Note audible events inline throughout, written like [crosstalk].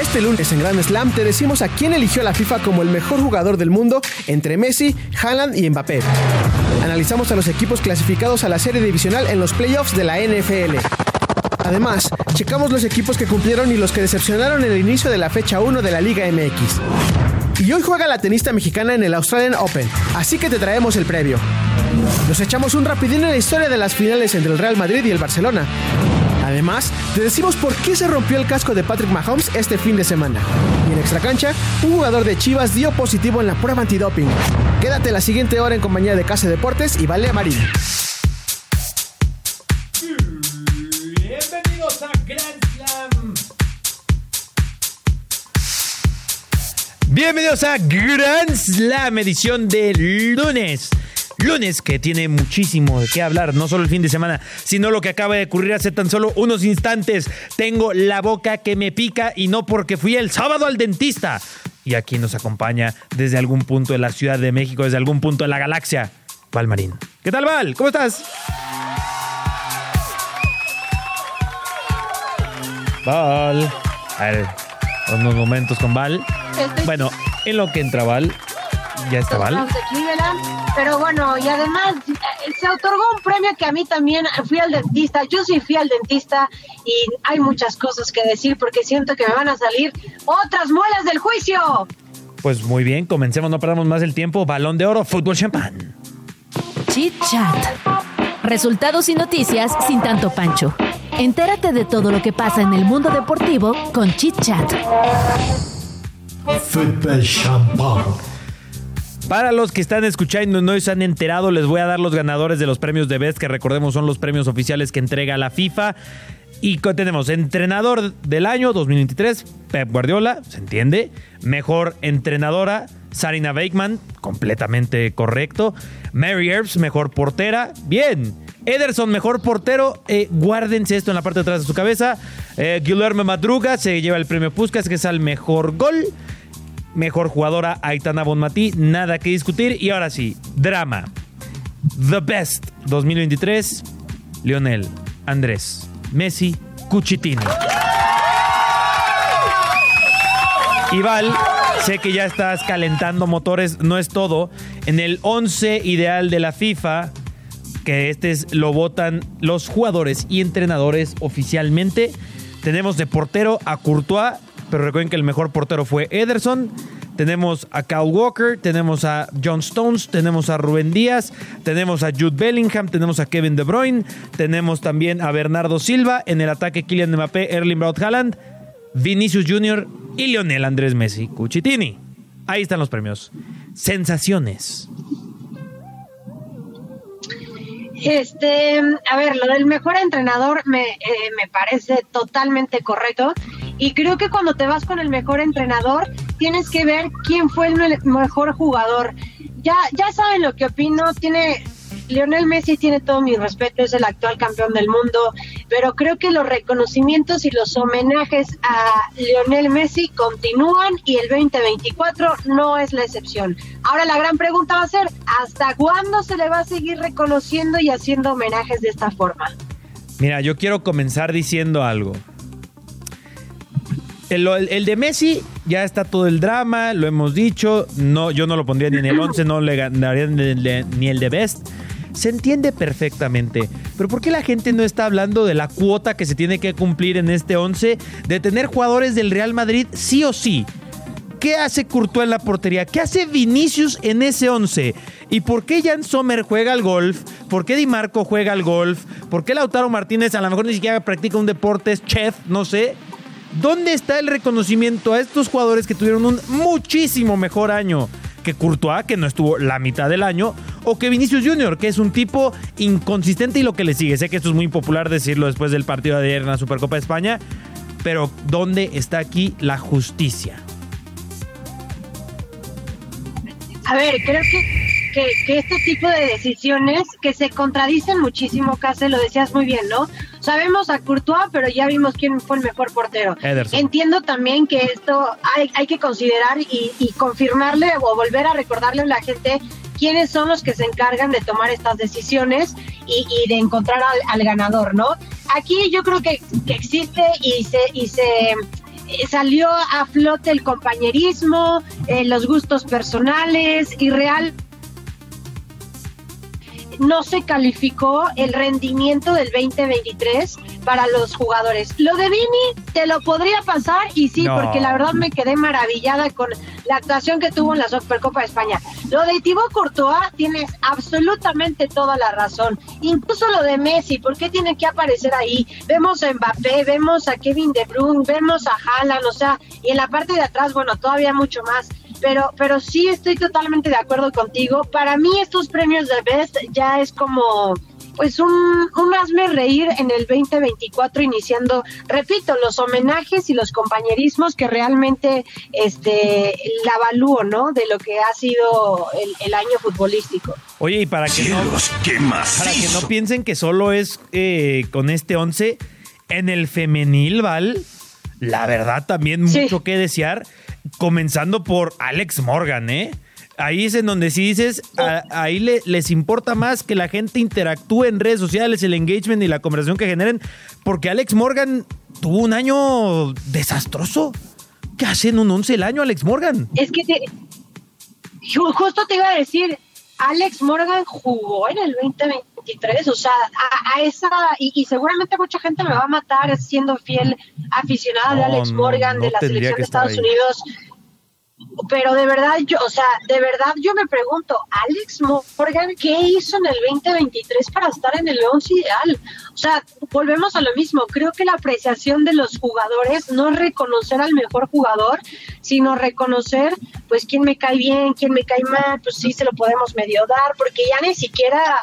Este lunes en Grand Slam te decimos a quién eligió la FIFA como el mejor jugador del mundo entre Messi, Haaland y Mbappé. Analizamos a los equipos clasificados a la serie divisional en los playoffs de la NFL. Además, checamos los equipos que cumplieron y los que decepcionaron en el inicio de la fecha 1 de la Liga MX. Y hoy juega la tenista mexicana en el Australian Open, así que te traemos el previo. Nos echamos un rapidín en la historia de las finales entre el Real Madrid y el Barcelona. Además, te decimos por qué se rompió el casco de Patrick Mahomes este fin de semana. Y en extra cancha, un jugador de Chivas dio positivo en la prueba antidoping. Quédate la siguiente hora en compañía de Casa Deportes y Vale Marín. Bienvenidos a Grand Slam. Bienvenidos a Grand Slam, edición de lunes. Lunes que tiene muchísimo de qué hablar, no solo el fin de semana, sino lo que acaba de ocurrir hace tan solo unos instantes. Tengo la boca que me pica y no porque fui el sábado al dentista. Y aquí nos acompaña desde algún punto de la Ciudad de México, desde algún punto de la galaxia, Val Marín. ¿Qué tal, Val? ¿Cómo estás? Val. A ver, unos momentos con Val. Bueno, en lo que entra Val, ya está Val. Los de Cleveland, Pero bueno, y además eh, se otorgó un premio que a mí también fui al dentista. Yo sí fui al dentista y hay muchas cosas que decir porque siento que me van a salir otras muelas del juicio. Pues muy bien, comencemos, no perdamos más el tiempo. Balón de oro, fútbol champán. Chit Chat. Resultados y noticias sin tanto pancho. Entérate de todo lo que pasa en el mundo deportivo con Chit Chat. Football Champagne. Para los que están escuchando y no se han enterado, les voy a dar los ganadores de los premios de Best, que recordemos son los premios oficiales que entrega la FIFA. Y tenemos entrenador del año 2023, Pep Guardiola, se entiende. Mejor entrenadora, Sarina Bakeman, completamente correcto. Mary Earps, mejor portera, bien. Ederson, mejor portero, eh, guárdense esto en la parte de atrás de su cabeza. Eh, Guillermo Madruga se lleva el premio Puskas, que es al mejor gol. Mejor jugadora, Aitana Bonmatí, nada que discutir. Y ahora sí, drama. The Best 2023, Lionel, Andrés, Messi, Cuchitini. Y sé que ya estás calentando motores, no es todo. En el 11 ideal de la FIFA, que este es, lo votan los jugadores y entrenadores oficialmente, tenemos de portero a Courtois, pero recuerden que el mejor portero fue Ederson. Tenemos a Kyle Walker, tenemos a John Stones, tenemos a Rubén Díaz, tenemos a Jude Bellingham, tenemos a Kevin De Bruyne, tenemos también a Bernardo Silva, en el ataque Kylian Mbappé, Erling Braut Haaland, Vinicius Jr. y Lionel Andrés Messi Cuchitini. Ahí están los premios. Sensaciones. Este, a ver, lo del mejor entrenador me, eh, me parece totalmente correcto. Y creo que cuando te vas con el mejor entrenador, tienes que ver quién fue el me- mejor jugador. Ya, ya saben lo que opino. Tiene Lionel Messi tiene todo mi respeto, es el actual campeón del mundo, pero creo que los reconocimientos y los homenajes a Lionel Messi continúan y el 2024 no es la excepción. Ahora la gran pregunta va a ser, ¿hasta cuándo se le va a seguir reconociendo y haciendo homenajes de esta forma? Mira, yo quiero comenzar diciendo algo. El, de Messi ya está todo el drama, lo hemos dicho. No, yo no lo pondría ni en el 11, no le ganaría ni el de- ni el de Best. Se entiende perfectamente. Pero ¿por qué la gente no está hablando de la cuota que se tiene que cumplir en este 11 de tener jugadores del Real Madrid sí o sí? ¿Qué hace Courtois en la portería? ¿Qué hace Vinicius en ese 11? ¿Y por qué Jan Sommer juega al golf? ¿Por qué Di Marco juega al golf? ¿Por qué Lautaro Martínez a lo mejor ni siquiera practica un deporte, es chef, no sé? ¿Dónde está el reconocimiento a estos jugadores que tuvieron un muchísimo mejor año que Courtois, que no estuvo la mitad del año? o que Vinicius Junior, que es un tipo inconsistente y lo que le sigue. Sé que esto es muy popular decirlo después del partido de ayer en la Supercopa de España, pero ¿dónde está aquí la justicia? A ver, creo que, que, este tipo de decisiones que se contradicen muchísimo, Case, lo decías muy bien, ¿no? Sabemos a Courtois, pero ya vimos quién fue el mejor portero. Entiendo también que esto hay, hay que considerar y, y confirmarle o volver a recordarle a la gente quiénes son los que se encargan de tomar estas decisiones y, y de encontrar al, al, ganador, ¿no? Aquí yo creo que, que existe y se, y se eh, salió a flote el compañerismo, eh, los gustos personales y real no se calificó el rendimiento del 2023 para los jugadores. Lo de Vini te lo podría pasar y sí, porque la verdad me quedé maravillada con la actuación que tuvo en la Supercopa de España. Lo de Thibaut Courtois tienes absolutamente toda la razón. Incluso lo de Messi, ¿por qué tiene que aparecer ahí? Vemos a Mbappé, vemos a Kevin De Bruyne, vemos a Haaland, o sea, y en la parte de atrás, bueno, todavía mucho más pero, pero sí estoy totalmente de acuerdo contigo. Para mí estos premios de Best ya es como pues un, un hazme reír en el 2024 iniciando, repito, los homenajes y los compañerismos que realmente este la avalúo, ¿no? De lo que ha sido el, año futbolístico. Oye, y para que, no, para que no piensen que solo es eh, con este 11, en el femenil, Val, la verdad también mucho que desear comenzando por Alex Morgan, ¿eh? Ahí es en donde sí dices, ahí les importa más que la gente interactúe en redes sociales, el engagement y la conversación que generen, porque Alex Morgan tuvo un año desastroso. ¿Qué hace en un 11 el año Alex Morgan? Es que justo te iba a decir, Alex Morgan jugó en el 2023, o sea, a, esa, y, seguramente mucha gente me va a matar siendo fiel aficionada de Alex Morgan de la selección de Estados Unidos pero de verdad yo, o sea, de verdad yo me pregunto, Alex Morgan, ¿qué hizo en el 2023 para estar en el 11 ideal? O sea, volvemos a lo mismo, creo que la apreciación de los jugadores no es reconocer al mejor jugador, sino reconocer, pues, quién me cae bien, quién me cae mal, pues sí se lo podemos medio dar, porque ya ni siquiera,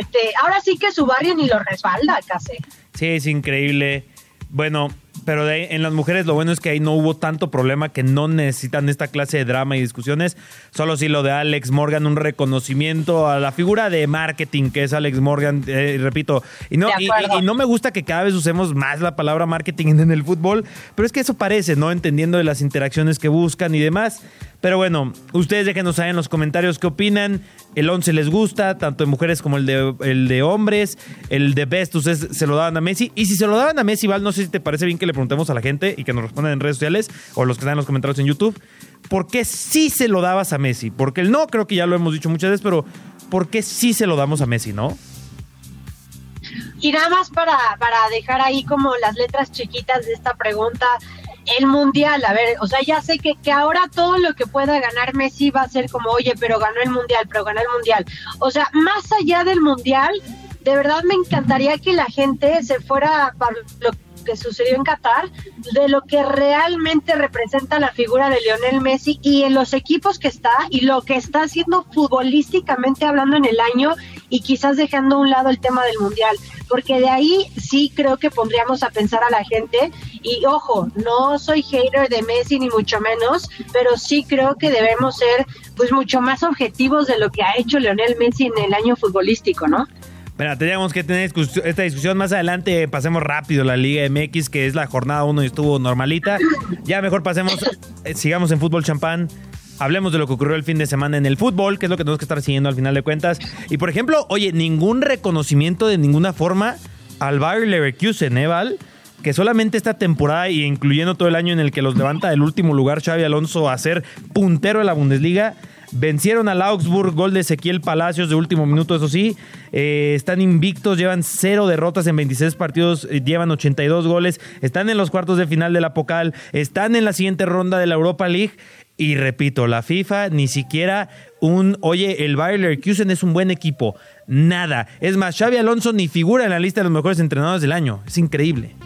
este, ahora sí que su barrio ni lo respalda casi. Sí, es increíble. Bueno, pero en las mujeres lo bueno es que ahí no hubo tanto problema que no necesitan esta clase de drama y discusiones. Solo sí lo de Alex Morgan, un reconocimiento a la figura de marketing que es Alex Morgan, eh, repito. Y no, y, no me gusta que cada vez usemos más la palabra marketing en el fútbol, pero es que eso parece, ¿no? Entendiendo de las interacciones que buscan y demás. Pero bueno, ustedes déjenos saber en los comentarios qué opinan. El 11 les gusta, tanto de mujeres como el de, el de hombres. El de Best, ustedes se lo daban a Messi. Y si se lo daban a Messi, Val, no sé si te parece bien que le preguntemos a la gente y que nos respondan en redes sociales o los que están en los comentarios en YouTube. ¿Por qué sí se lo dabas a Messi? Porque el no, creo que ya lo hemos dicho muchas veces, pero ¿por qué sí se lo damos a Messi, no? Y nada más para, para dejar ahí como las letras chiquitas de esta pregunta, el mundial, a ver, o sea, ya sé que, que ahora todo lo que pueda ganar Messi va a ser como, oye, pero ganó el mundial, pero ganó el mundial. O sea, más allá del mundial, de verdad me encantaría que la gente se fuera para lo que sucedió en Qatar, de lo que realmente representa la figura de Lionel Messi y en los equipos que está y lo que está haciendo futbolísticamente hablando en el año y quizás dejando a un lado el tema del mundial, porque de ahí sí creo que pondríamos a pensar a la gente y ojo, no soy hater de Messi ni mucho menos, pero sí creo que debemos ser pues mucho más objetivos de lo que ha hecho Lionel Messi en el año futbolístico, ¿no? Mira, teníamos que tener esta discusión más adelante. Pasemos rápido la Liga MX, que es la jornada 1 y estuvo normalita. Ya mejor pasemos, eh, sigamos en fútbol champán. Hablemos de lo que ocurrió el fin de semana en el fútbol, que es lo que tenemos que estar siguiendo al final de cuentas. Y por ejemplo, oye, ningún reconocimiento de ninguna forma al Bayer Leverkusen, ¿eh? Que solamente esta temporada y incluyendo todo el año en el que los levanta del último lugar Xavi Alonso a ser puntero de la Bundesliga, Vencieron al Augsburg, gol de Ezequiel Palacios de último minuto, eso sí. Eh, están invictos, llevan cero derrotas en 26 partidos, eh, llevan 82 goles. Están en los cuartos de final de la Pocal, están en la siguiente ronda de la Europa League. Y repito, la FIFA ni siquiera un, oye, el Bayer Leverkusen es un buen equipo. Nada. Es más, Xavi Alonso ni figura en la lista de los mejores entrenadores del año. Es increíble.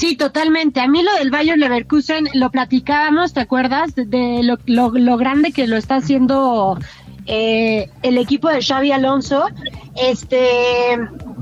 Sí, totalmente. A mí lo del Bayern Leverkusen lo platicábamos, ¿te acuerdas? De lo, lo, lo grande que lo está haciendo eh, el equipo de Xavi Alonso. Este,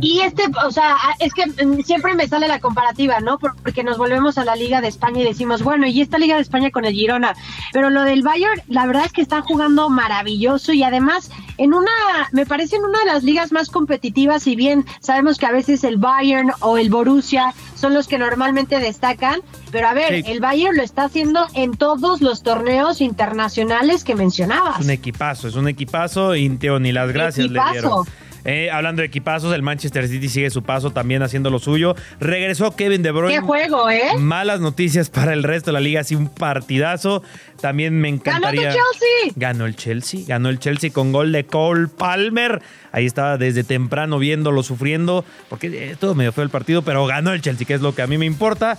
y este, o sea, es que siempre me sale la comparativa, ¿no? Porque nos volvemos a la Liga de España y decimos, bueno, y esta Liga de España con el Girona. Pero lo del Bayern, la verdad es que están jugando maravilloso y además en una, me parece en una de las ligas más competitivas, si bien sabemos que a veces el Bayern o el Borussia son los que normalmente destacan, pero a ver, el Bayern lo está haciendo en todos los torneos internacionales que mencionabas. Es un equipazo, es un equipazo y ni las gracias le dieron. Eh, hablando de equipazos, el Manchester City sigue su paso también haciendo lo suyo. Regresó Kevin De Bruyne. ¡Qué juego, eh! Malas noticias para el resto de la liga, así un partidazo. También me encantaría. ¡Ganó el Chelsea! Ganó el Chelsea, ganó el Chelsea con gol de Cole Palmer. Ahí estaba desde temprano viéndolo sufriendo, porque eh, todo medio fue el partido, pero ganó el Chelsea, que es lo que a mí me importa.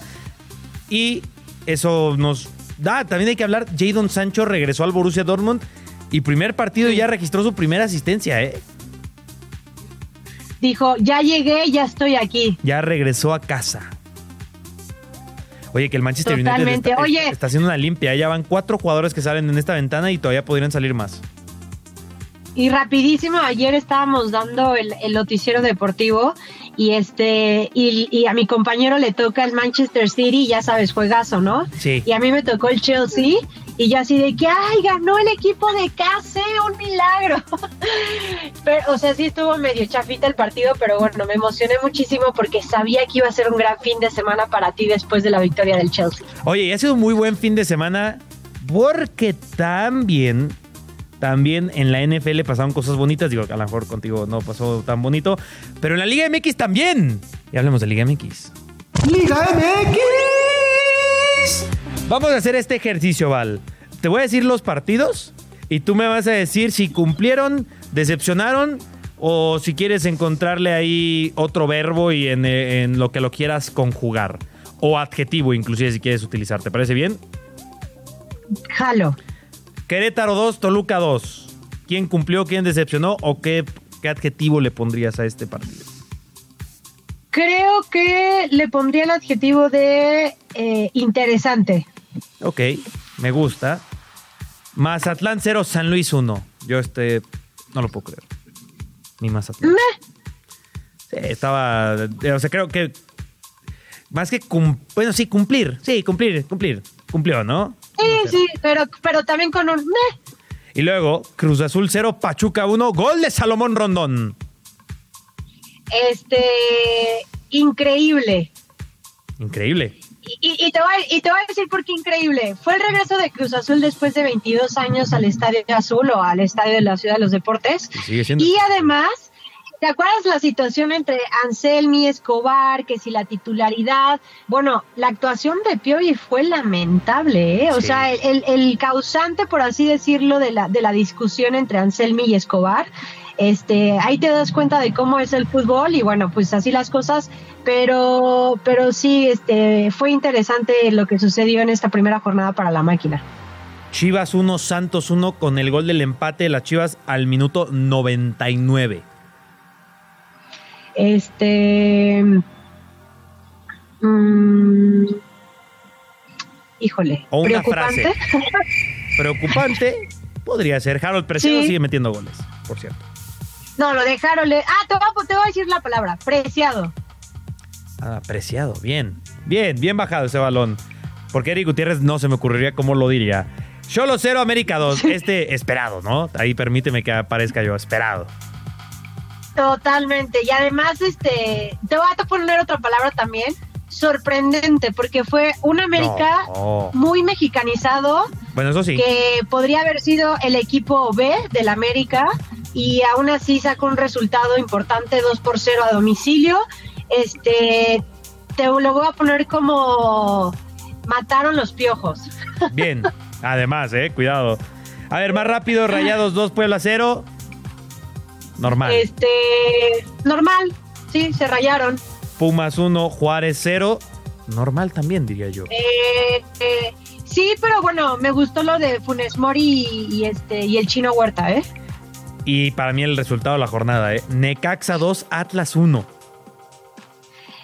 Y eso nos da, también hay que hablar, Jadon Sancho regresó al Borussia Dortmund y primer partido ya registró su primera asistencia, ¿eh? Dijo, ya llegué, ya estoy aquí. Ya regresó a casa. Oye, que el Manchester United está, Oye. está, haciendo una limpia. Ya van cuatro jugadores que salen en esta ventana y todavía podrían salir más. Y rapidísimo, ayer estábamos dando el, noticiero deportivo y este y, a mi compañero le toca el Manchester City, ya sabes, juegazo, ¿no? Sí. Y a mí me tocó el Chelsea y yo así de que, ay, ganó el equipo de casa, un milagro. [laughs] pero, o sea, sí estuvo medio chafita el partido, pero bueno, me emocioné muchísimo porque sabía que iba a ser un gran fin de semana para ti después de la victoria del Chelsea. Oye, y ha sido un muy buen fin de semana porque también también en la NFL pasaron cosas bonitas. Digo, a lo mejor contigo no pasó tan bonito. Pero en la Liga MX también. Y hablemos de Liga MX. ¡Liga MX! Vamos a hacer este ejercicio, Val. Te voy a decir los partidos y tú me vas a decir si cumplieron, decepcionaron o si quieres encontrarle ahí otro verbo y en, en lo que lo quieras conjugar. O adjetivo, inclusive, si quieres utilizar. ¿Te parece bien? Jalo. Querétaro 2, Toluca 2. ¿Quién cumplió, quién decepcionó o qué, qué adjetivo le pondrías a este partido? Creo que le pondría el adjetivo de eh, interesante. Ok, me gusta. Mazatlán 0, San Luis 1. Yo este no lo puedo creer. Ni Mazatlán. Sí, estaba. O sea, creo que. Más que. bueno, sí, cumplir. Sí, cumplir, cumplir. Cumplió, ¿no? Sí, sí, pero, pero también con un... Y luego, Cruz Azul 0, Pachuca 1, gol de Salomón Rondón. Este, increíble. Increíble. Y, te voy, y, te voy, a decir por qué increíble. Fue el regreso de Cruz Azul después de 22 años al Estadio Azul o al Estadio de la Ciudad de los Deportes. Y además ¿Te acuerdas la situación entre Anselmi, Escobar, que si la titularidad? Bueno, la actuación de Piovi fue lamentable, ¿eh? O sea, el, causante, por así decirlo, de la, de la discusión entre Anselmi y Escobar, este, ahí te das cuenta de cómo es el fútbol y bueno, pues así las cosas, pero, pero sí, este, fue interesante lo que sucedió en esta primera jornada para la máquina. Chivas 1, Santos 1 con el gol del empate de las Chivas al minuto 99. Este. Mm, híjole. O una preocupante. frase. Preocupante podría ser. Harold Preciado sigue metiendo goles, por cierto. No, lo de Harold. Ah, te voy, a, te voy a decir la palabra. Preciado. Ah, preciado. Bien. Bien, bien bajado ese balón. Porque Eric Gutiérrez no se me ocurriría cómo lo diría. Solo 0, América 2. Este esperado, ¿no? Ahí permíteme que aparezca yo, esperado. Totalmente. Y además, este, te voy a poner otra palabra también, sorprendente, porque fue un América muy mexicanizado. Bueno, eso sí. Que podría haber sido el equipo B del América y aún así sacó un resultado importante, 2 por 0 a domicilio. Este, te lo voy a poner como mataron los piojos. Bien, además, eh, cuidado. A ver, más rápido, [laughs] Rayados 2, Puebla 0. Normal. Este, normal, sí, se rayaron. Pumas 1, Juárez 0. Normal también, diría yo. Eh, eh, sí, pero bueno, me gustó lo de Funes Mori y, este, y el chino Huerta, ¿eh? Y para mí el resultado de la jornada, ¿eh? Necaxa 2, Atlas 1.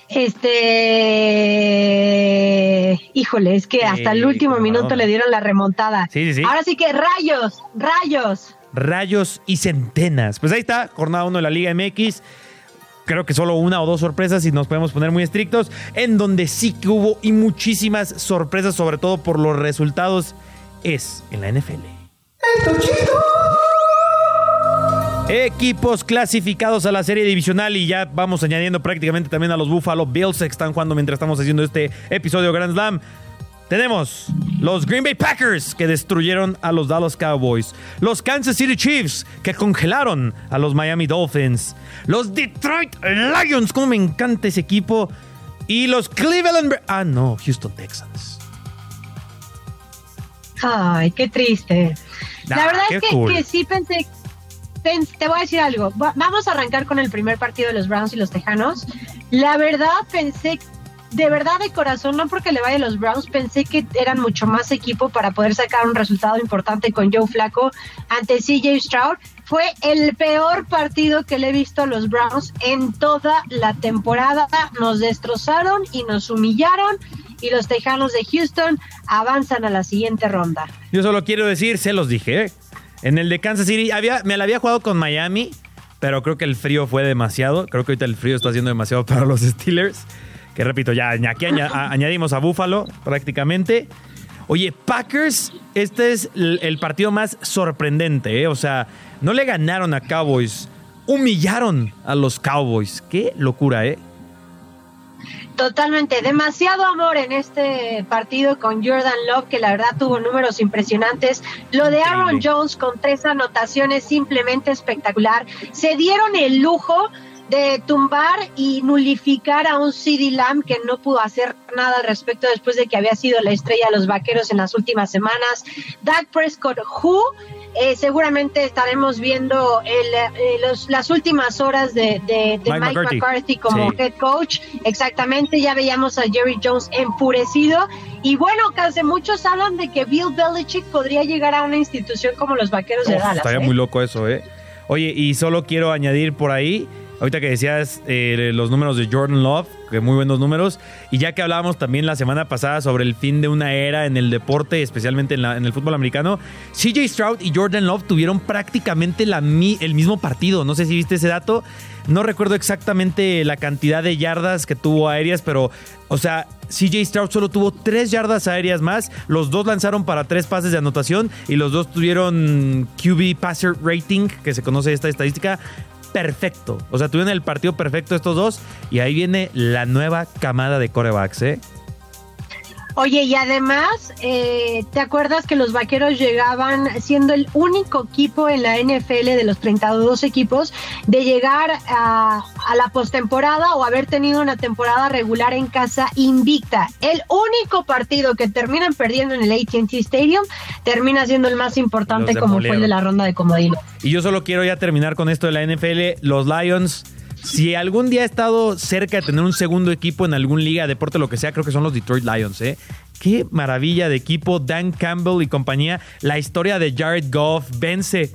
Este, híjole, es que hasta el último minuto le dieron la remontada. Sí, sí, sí. Ahora sí que rayos, rayos. Rayos y centenas. Pues ahí está, jornada 1 de la Liga MX. Creo que solo una o dos sorpresas y nos podemos poner muy estrictos. En donde sí que hubo y muchísimas sorpresas, sobre todo por los resultados, es en la NFL. Equipos clasificados a la serie divisional y ya vamos añadiendo prácticamente también a los Buffalo Bills que están jugando mientras estamos haciendo este episodio Grand Slam. Tenemos los Green Bay Packers que destruyeron a los Dallas Cowboys, los Kansas City Chiefs que congelaron a los Miami Dolphins, los Detroit Lions, como me encanta ese equipo, y los Cleveland... Ah, no, Houston Texans. Ay, qué triste. La verdad es que, cool. que sí pensé, pens- te voy a decir algo. Va- vamos a arrancar con el primer partido de los Browns y los Tejanos. La verdad pensé, de verdad de corazón, no porque le vaya a los Browns, pensé que eran mucho más equipo para poder sacar un resultado importante con Joe Flaco ante CJ Stroud. Fue el peor partido que le he visto a los Browns en toda la temporada. Nos destrozaron y nos humillaron. Y los Tejanos de Houston avanzan a la siguiente ronda. Yo solo quiero decir, se los dije, en el de Kansas City, había, me la había jugado con Miami, pero creo que el frío fue demasiado. Creo que ahorita el frío está haciendo demasiado para los [laughs] Steelers. Que repito, ya aquí añadimos a Buffalo prácticamente. Oye, Packers, este es el, partido más sorprendente, ¿eh? O sea, no le ganaron a Cowboys, humillaron a los Cowboys. Qué locura, ¿eh? Totalmente, demasiado amor en este partido con Jordan Love, que la verdad tuvo números impresionantes. Lo de Aaron. Jones con tres anotaciones simplemente espectacular. Se dieron el lujo de tumbar y nulificar a un CD Lamb que no pudo hacer nada al respecto después de que había sido la estrella de los vaqueros en las últimas semanas. Dak Prescott, who eh, seguramente estaremos viendo el, eh, los- las últimas horas de, de- de Mike Mike, McCarthy. McCarthy, como Sí. head coach. Exactamente, ya veíamos a Jerry Jones enfurecido. Y bueno, casi muchos hablan de que Bill Belichick podría llegar a una institución como los Vaqueros de Dallas. Estaría ¿eh? muy loco eso, ¿eh? Oye, y solo quiero añadir por ahí, ahorita que decías eh, los números de Jordan Love, que muy buenos números, y ya que hablábamos también la semana pasada sobre el fin de una era en el deporte, especialmente en, la- en el fútbol americano, CJ Stroud y Jordan Love tuvieron prácticamente la el mismo partido. No sé si viste ese dato. No recuerdo exactamente la cantidad de yardas que tuvo aéreas, pero, o sea, CJ Stroud solo tuvo tres yardas aéreas más. Los dos lanzaron para tres pases de anotación y los dos tuvieron QB Passer Rating, que se conoce esta estadística, perfecto. O sea, tuvieron el partido perfecto estos dos y ahí viene la nueva camada de corebacks, ¿eh? Oye, y además, eh, ¿te acuerdas que los vaqueros llegaban siendo el único equipo en la NFL de los 32 equipos de llegar a, a la postemporada o haber tenido una temporada regular en casa invicta? El único partido que terminan perdiendo en el ATT Stadium termina siendo el más importante, como fue el de la ronda de comodines. Y yo solo quiero ya terminar con esto de la NFL. Los Lions, si algún día he estado cerca de tener un segundo equipo en algún liga, deporte, lo que sea, creo que son los Detroit Lions, ¿eh? Qué maravilla de equipo. Dan Campbell y compañía. La historia de Jared Goff vence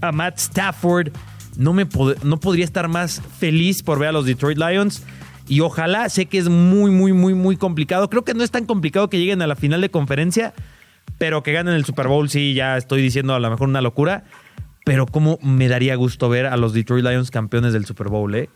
a Matt Stafford. No, me no podría estar más feliz por ver a los Detroit Lions. Y ojalá, sé que es muy, muy, muy, muy complicado. Creo que no es tan complicado que lleguen a la final de conferencia, pero que ganen el Super Bowl, sí, ya estoy diciendo a lo mejor una locura. Pero cómo me daría gusto ver a los Detroit Lions campeones del Super Bowl, ¿eh?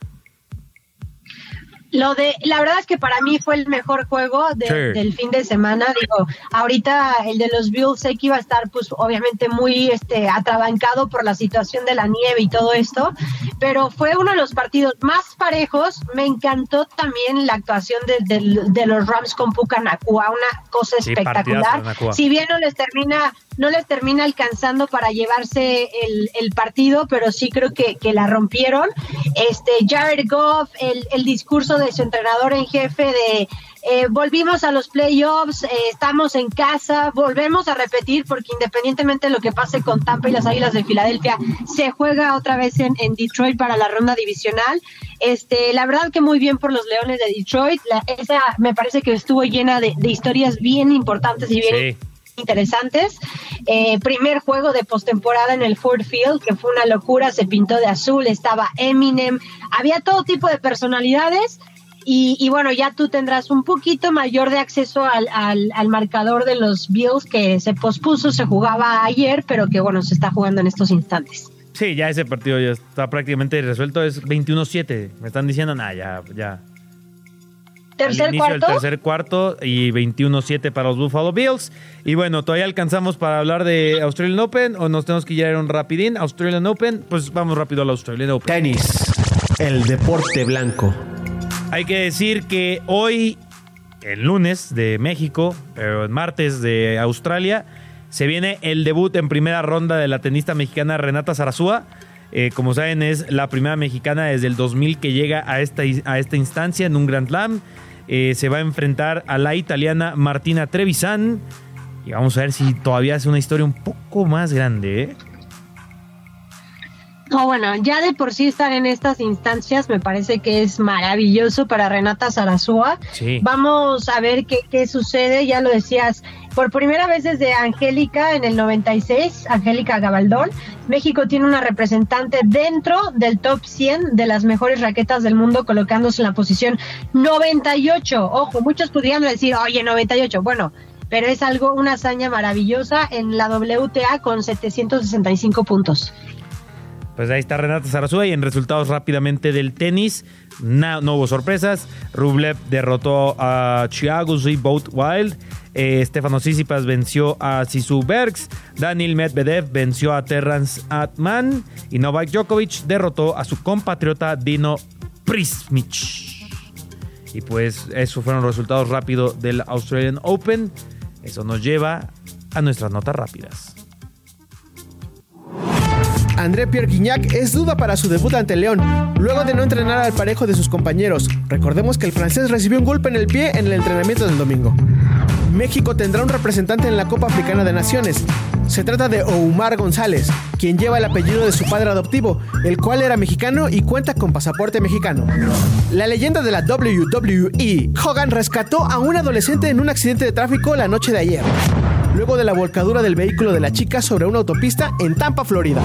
Lo de, la verdad es que para mí fue el mejor juego de- del fin de semana. Digo, ahorita el de los Bills sé que iba a estar, pues, obviamente muy este, atrabancado por la situación de la nieve y todo esto, pero fue uno de los partidos más parejos. Me encantó también la actuación de, de- de los Rams con Puka Nakua, una cosa espectacular. Si bien no les termina no les termina alcanzando para llevarse el, el partido, pero sí creo que, que la rompieron. Este Jared Goff, el, el discurso de su entrenador en jefe de eh, volvimos a los playoffs, eh, estamos en casa, volvemos a repetir porque independientemente de lo que pase con Tampa y las Águilas de Filadelfia, se juega otra vez en, en Detroit para la ronda divisional. Este, la verdad que muy bien por los Leones de Detroit. La- esa me parece que estuvo llena de, de historias bien importantes y bien Sí. Interesantes. Eh, primer juego de postemporada en el Ford Field, que fue una locura, se pintó de azul, estaba Eminem, había todo tipo de personalidades Y, bueno, ya tú tendrás un poquito mayor de acceso al, al, marcador de los Bills que se pospuso, se jugaba ayer, pero que bueno, se está jugando en estos instantes. Sí, ya ese partido ya está prácticamente resuelto, es 21-7. Me están diciendo, nada, ya, ya. Tercer cuarto. tercer cuarto y 21-7 para los Buffalo Bills. Y bueno, todavía alcanzamos para hablar de Australian Open o nos tenemos que ir a un rapidín. Australian Open, pues vamos rápido al Australian Open. Tenis, el deporte blanco. Hay que decir que hoy, el lunes de México, pero el martes de Australia, se viene el debut en primera ronda de la tenista mexicana Renata Zarazúa. Eh, como saben, es la primera mexicana desde el 2000 que llega a esta, a esta instancia en un Grand Slam. Eh, se va a enfrentar a la italiana Martina Trevisan. Y vamos a ver si todavía hace una historia un poco más grande. ¿eh? No, bueno, ya de por sí estar en estas instancias me parece que es maravilloso para Renata Zarazúa. Vamos a ver qué, qué sucede, ya lo decías, por primera vez desde Angélica en el 96, Angélica Gabaldón, México tiene una representante dentro del top 100 de las mejores raquetas del mundo, colocándose en la posición 98. Ojo, muchos podrían decir, oye, 98. Bueno, pero es algo, una hazaña maravillosa en la WTA con 765 puntos. Pues ahí está Renata Zarazúa y en resultados rápidamente del tenis, no, hubo sorpresas. Rublev derrotó a Thiago Boat Wild. Eh, Stefano Tsitsipas venció a Sisu Bergs. Daniel Medvedev venció a Terrence Atman. Y Novak Djokovic derrotó a su compatriota Dino Prismic. Y pues esos fueron los resultados rápidos del Australian Open. Eso nos lleva a nuestras notas rápidas. André Pierre Guignac es duda para su debut ante León, luego de no entrenar al parejo de sus compañeros. Recordemos que el francés recibió un golpe en el pie en el entrenamiento del domingo. México tendrá un representante en la Copa Africana de Naciones. Se trata de Oumar González, quien lleva el apellido de su padre adoptivo, el cual era mexicano y cuenta con pasaporte mexicano. La leyenda de la WWE, Hogan rescató a un adolescente en un accidente de tráfico la noche de ayer luego de la volcadura del vehículo de la chica sobre una autopista en Tampa, Florida.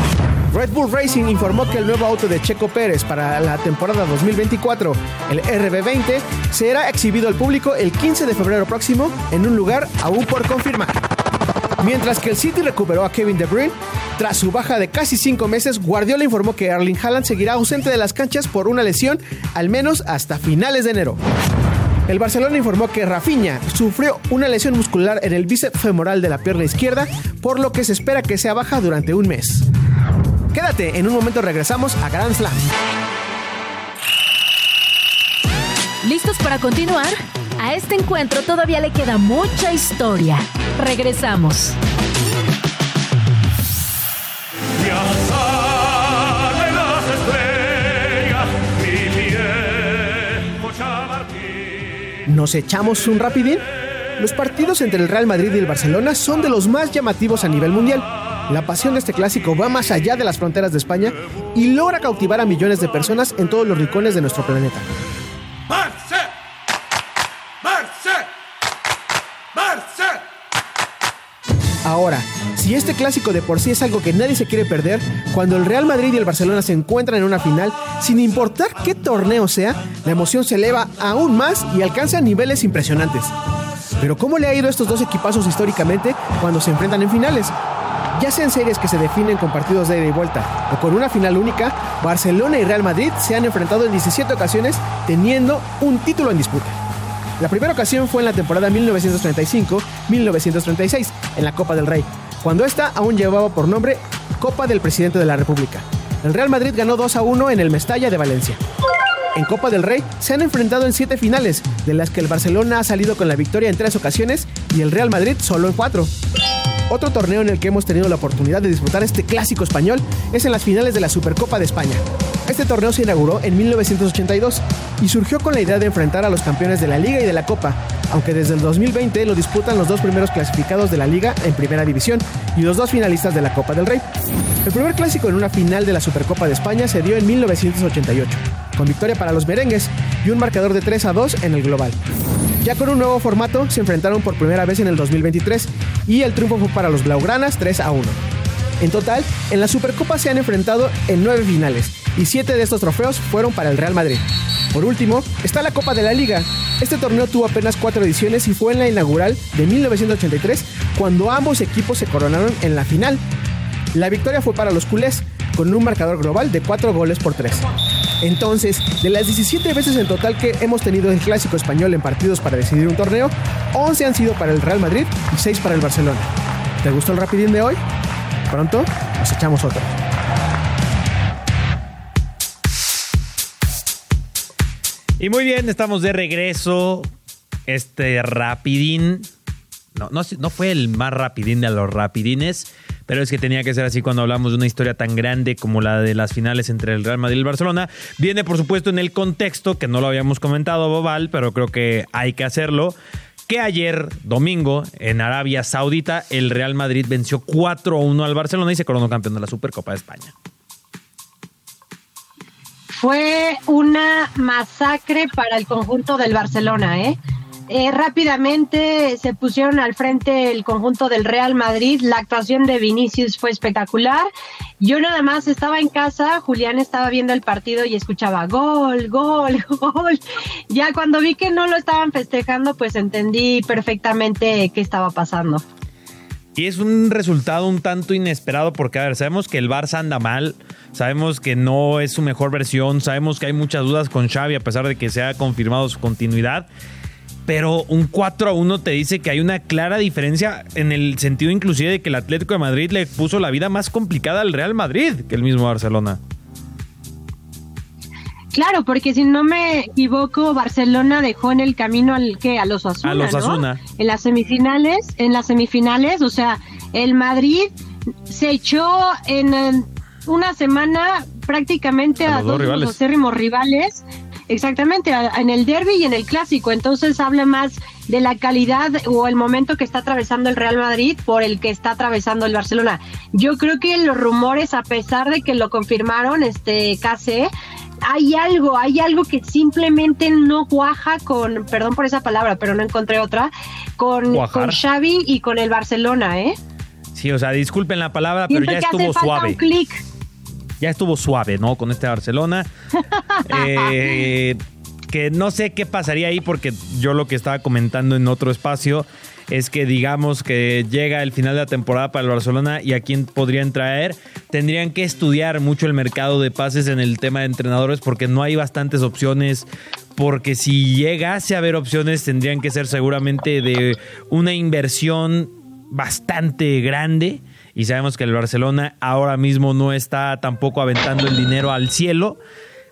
Red Bull Racing informó que el nuevo auto de Checo Pérez para la temporada 2024, el RB20, será exhibido al público el 15 de febrero próximo en un lugar aún por confirmar. Mientras que el City recuperó a Kevin De Bruyne, tras su baja de casi cinco meses, Guardiola informó que Erling Haaland seguirá ausente de las canchas por una lesión al menos hasta finales de enero. El Barcelona informó que Rafinha sufrió una lesión muscular en el bíceps femoral de la pierna izquierda, por lo que se espera que sea baja durante un mes. Quédate, en un momento regresamos a Grand Slam. ¿Listos para continuar? A este encuentro todavía le queda mucha historia. Regresamos. ¿Nos echamos un rapidín? Los partidos entre el Real Madrid y el Barcelona son de los más llamativos a nivel mundial. La pasión de este clásico va más allá de las fronteras de España y logra cautivar a millones de personas en todos los rincones de nuestro planeta. Ahora, si este clásico de por sí es algo que nadie se quiere perder, cuando el Real Madrid y el Barcelona se encuentran en una final, sin importar qué torneo sea, la emoción se eleva aún más y alcanza niveles impresionantes. Pero ¿cómo le ha ido a estos dos equipazos históricamente cuando se enfrentan en finales? Ya sean series que se definen con partidos de ida y vuelta o con una final única, Barcelona y Real Madrid se han enfrentado en 17 ocasiones teniendo un título en disputa. La primera ocasión fue en la temporada 1935-1936, en la Copa del Rey, cuando esta aún llevaba por nombre Copa del Presidente de la República. El Real Madrid ganó 2 a 1 en el Mestalla de Valencia. En Copa del Rey se han enfrentado en siete finales, de las que el Barcelona ha salido con la victoria en tres ocasiones y el Real Madrid solo en cuatro. Otro torneo en el que hemos tenido la oportunidad de disfrutar este clásico español es en las finales de la Supercopa de España. Este torneo se inauguró en 1982 y surgió con la idea de enfrentar a los campeones de la Liga y de la Copa, aunque desde el 2020 lo disputan los dos primeros clasificados de la Liga en Primera División y los dos finalistas de la Copa del Rey. El primer clásico en una final de la Supercopa de España se dio en 1988, con victoria para los merengues y un marcador de 3 a 2 en el global. Ya con un nuevo formato se enfrentaron por primera vez en el 2023 y el triunfo fue para los Blaugranas 3 a 1. En total, en la Supercopa se han enfrentado en nueve finales y siete de estos trofeos fueron para el Real Madrid. Por último, está la Copa de la Liga. Este torneo tuvo apenas cuatro ediciones y fue en la inaugural de 1983 cuando ambos equipos se coronaron en la final. La victoria fue para los culés, con un marcador global de 4 goles por 3. Entonces, de las 17 veces en total que hemos tenido el clásico español en partidos para decidir un torneo, 11 han sido para el Real Madrid y 6 para el Barcelona. ¿Te gustó el rapidín de hoy? Pronto nos echamos otro. Y muy bien, estamos de regreso. Este rapidín. No, no, no fue el más rapidín de los rapidines, pero es que tenía que ser así cuando hablamos de una historia tan grande como la de las finales entre el Real Madrid y el Barcelona. Viene, por supuesto, en el contexto, que no lo habíamos comentado, Bobal, pero creo que hay que hacerlo que ayer, domingo, en Arabia Saudita, el Real Madrid venció 4-1 al Barcelona y se coronó campeón de la Supercopa de España. Fue una masacre para el conjunto del Barcelona, ¿eh? Eh, rápidamente se pusieron al frente el conjunto del Real Madrid. La actuación de Vinicius fue espectacular. Yo nada más estaba en casa, Julián estaba viendo el partido y escuchaba gol, gol, [laughs] gol. Ya cuando vi que no lo estaban festejando, pues entendí perfectamente qué estaba pasando. Y es un resultado un tanto inesperado porque, a ver, sabemos que el Barça anda mal, sabemos que no es su mejor versión, sabemos que hay muchas dudas con Xavi a pesar de que se ha confirmado su continuidad pero un 4 a 1 te dice que hay una clara diferencia en el sentido inclusive de que el Atlético de Madrid le puso la vida más complicada al Real Madrid que el mismo Barcelona. Claro, porque si no me equivoco, Barcelona dejó en el camino al que a los Asuna, a los Asuna. En las semifinales, en las semifinales, o sea, el Madrid se echó en una semana prácticamente a, dos, rivales. rivales Exactamente, en el derby y en el clásico. Entonces habla más de la calidad o el momento que está atravesando el Real Madrid por el que está atravesando el Barcelona. Yo creo que los rumores, a pesar de que lo confirmaron, este case hay algo, hay algo que simplemente no cuaja con, perdón por esa palabra, pero no encontré otra, con, con Xavi y con el Barcelona, ¿eh? Sí, o sea, disculpen la palabra, pero ya estuvo suave. Un clic ya estuvo suave, ¿no? Con este Barcelona. [laughs] Eh, que no sé qué pasaría ahí porque yo lo que estaba comentando en otro espacio es que digamos que llega el final de la temporada para el Barcelona y a quién podrían traer, tendrían que estudiar mucho el mercado de pases en el tema de entrenadores porque no hay bastantes opciones, porque si llegase a haber opciones tendrían que ser seguramente de una inversión bastante grande y sabemos que el Barcelona ahora mismo no está tampoco aventando el dinero al cielo.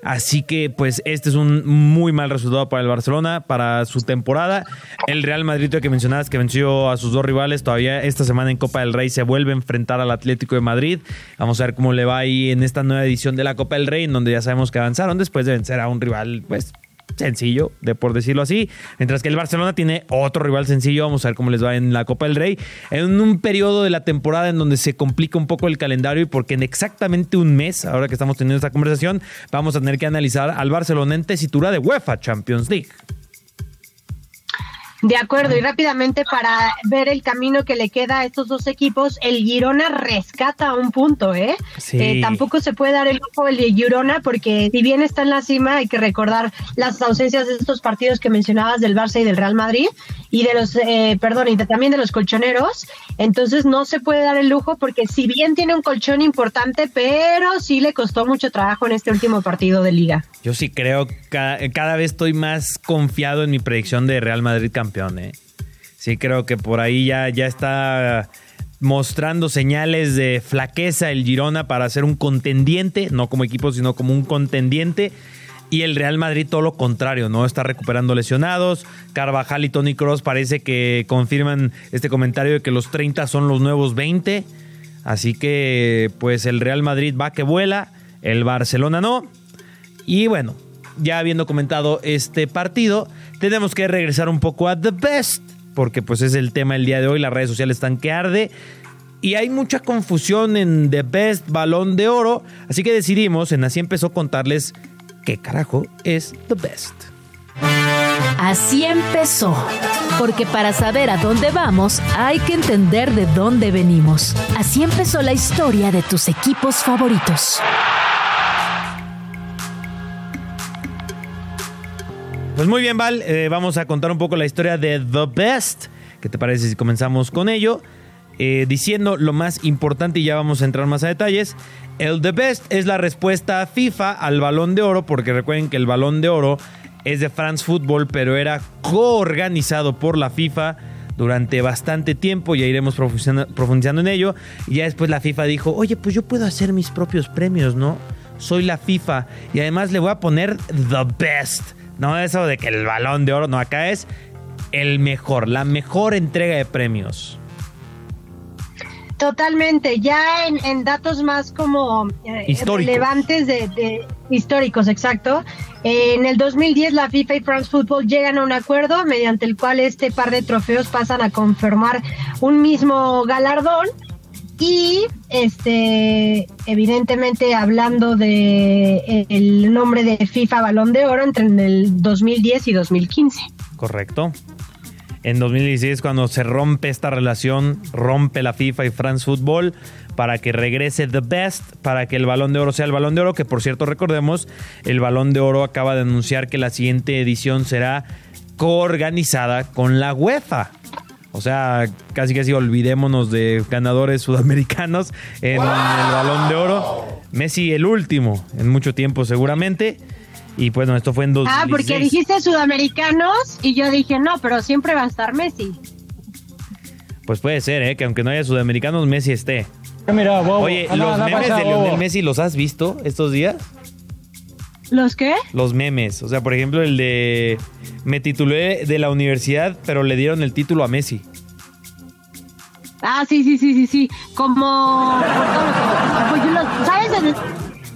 Así que, pues, este es un muy mal resultado para el Barcelona, para su temporada. El Real Madrid, que mencionabas, que venció a sus dos rivales, todavía esta semana en Copa del Rey se vuelve a enfrentar al Atlético de Madrid. Vamos a ver cómo le va ahí en esta nueva edición de la Copa del Rey, en donde ya sabemos que avanzaron después de vencer a un rival, pues, sencillo, de por decirlo así. Mientras que el Barcelona tiene otro rival sencillo. Vamos a ver cómo les va en la Copa del Rey. En un periodo de la temporada en donde se complica un poco el calendario y porque en exactamente un mes, ahora que estamos teniendo esta conversación, vamos a tener que analizar al Barcelona en tesitura de UEFA Champions League. De acuerdo, y rápidamente para ver el camino que le queda a estos dos equipos, el Girona rescata un punto, ¿eh? eh tampoco se puede dar el lujo el de Girona porque si bien está en la cima, hay que recordar las ausencias de estos partidos que mencionabas del Barça y del Real Madrid y de los, eh, perdón, y también de los colchoneros, entonces no se puede dar el lujo porque si bien tiene un colchón importante, pero sí le costó mucho trabajo en este último partido de liga. Yo sí creo, cada, cada vez estoy más confiado en mi predicción de Real Madrid ¿eh? Sí, creo que por ahí ya, ya está mostrando señales de flaqueza el Girona para ser un contendiente, no como equipo, sino como un contendiente. Y el Real Madrid todo lo contrario, ¿no? Está recuperando lesionados. Carvajal y Tony Cross parece que confirman este comentario de que los 30 son los nuevos 20. Así que, pues el Real Madrid va que vuela, el Barcelona no. Y bueno, ya habiendo comentado este partido, tenemos que regresar un poco a The Best, porque pues es el tema del día de hoy, las redes sociales están que arde. Y hay mucha confusión en The Best Balón de Oro, así que decidimos en Así empezó a contarles qué carajo es The Best. Así empezó, porque para saber a dónde vamos hay que entender de dónde venimos. Así empezó la historia de tus equipos favoritos. Pues muy bien, Val, eh, vamos a contar un poco la historia de The Best. ¿Qué te parece si comenzamos con ello? Eh, diciendo lo más importante y ya vamos a entrar más a detalles. El The Best es la respuesta FIFA al balón de oro, porque recuerden que el balón de oro es de France Football, pero era coorganizado por la FIFA durante bastante tiempo, ya iremos profundizando en ello. Y ya después la FIFA dijo, oye, pues yo puedo hacer mis propios premios, ¿no? Soy la FIFA y además le voy a poner The Best. No eso de que el balón de oro, no, acá es el mejor, la mejor entrega de premios. Totalmente, ya en, datos más como eh, relevantes de, históricos, exacto. en el 2010 la FIFA y France Football llegan a un acuerdo mediante el cual este par de trofeos pasan a confirmar un mismo galardón y este evidentemente hablando de eh, el nombre de FIFA Balón de Oro entre el 2010 y 2015. Correcto. En 2016 cuando se rompe esta relación, rompe la FIFA y France Football para que regrese The Best, para que el balón de oro sea el balón de oro, que por cierto recordemos, el balón de oro acaba de anunciar que la siguiente edición será coorganizada con la UEFA. O sea, casi casi olvidémonos de ganadores sudamericanos en el balón de oro. Messi el último en mucho tiempo seguramente. Y bueno, esto fue en 2016. Ah, porque dijiste sudamericanos y yo dije, no, pero siempre va a estar Messi. Pues puede ser, ¿eh? Que aunque no haya sudamericanos, Messi esté. Mira, Oye, ¿los memes de Lionel Messi los has visto estos días? ¿Los qué? Los memes. O sea, por ejemplo, el de... Me titulé de la universidad, pero le dieron el título a Messi. Ah, sí, sí, sí, sí, sí. Como... Pues ¿Sabes?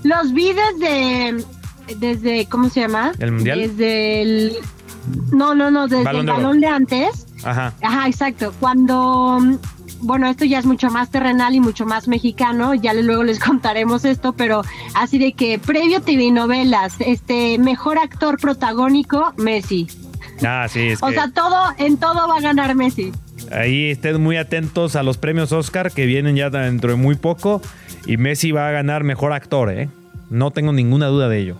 Los videos de desde, ¿cómo se llama? ¿El Mundial? Desde el... No, no, no, desde el balón de antes. Ajá. Ajá, exacto. Cuando bueno, esto ya es mucho más terrenal y mucho más mexicano, ya luego les [laughs] contaremos esto, pero así de que previo TV novelas, este mejor actor protagónico, Messi. Ah, sí, es O sea, todo, en todo va a ganar Messi. Ahí estén muy atentos a los premios Oscar que vienen ya dentro de muy poco y Messi va a ganar mejor actor, ¿eh? No tengo ninguna duda de ello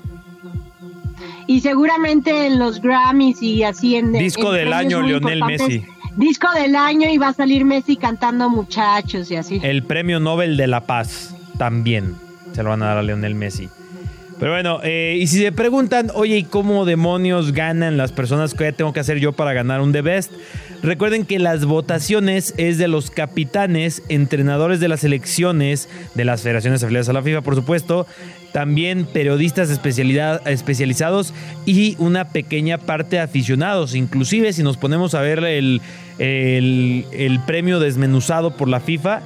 y seguramente en los Grammys y así en disco del año Lionel Messi. Disco del año y va a salir Messi cantando muchachos y así. El premio Nobel de la Paz también se lo van a dar a Lionel Messi. Pero bueno, eh, y si se preguntan, oye, ¿y cómo demonios ganan las personas que tengo que hacer yo para ganar un The Best? Recuerden que las votaciones es de los capitanes, entrenadores de las selecciones, de las federaciones afiliadas a la FIFA, por supuesto, también periodistas especializados y una pequeña parte de aficionados. Inclusive si nos ponemos a ver el, el premio desmenuzado por la FIFA,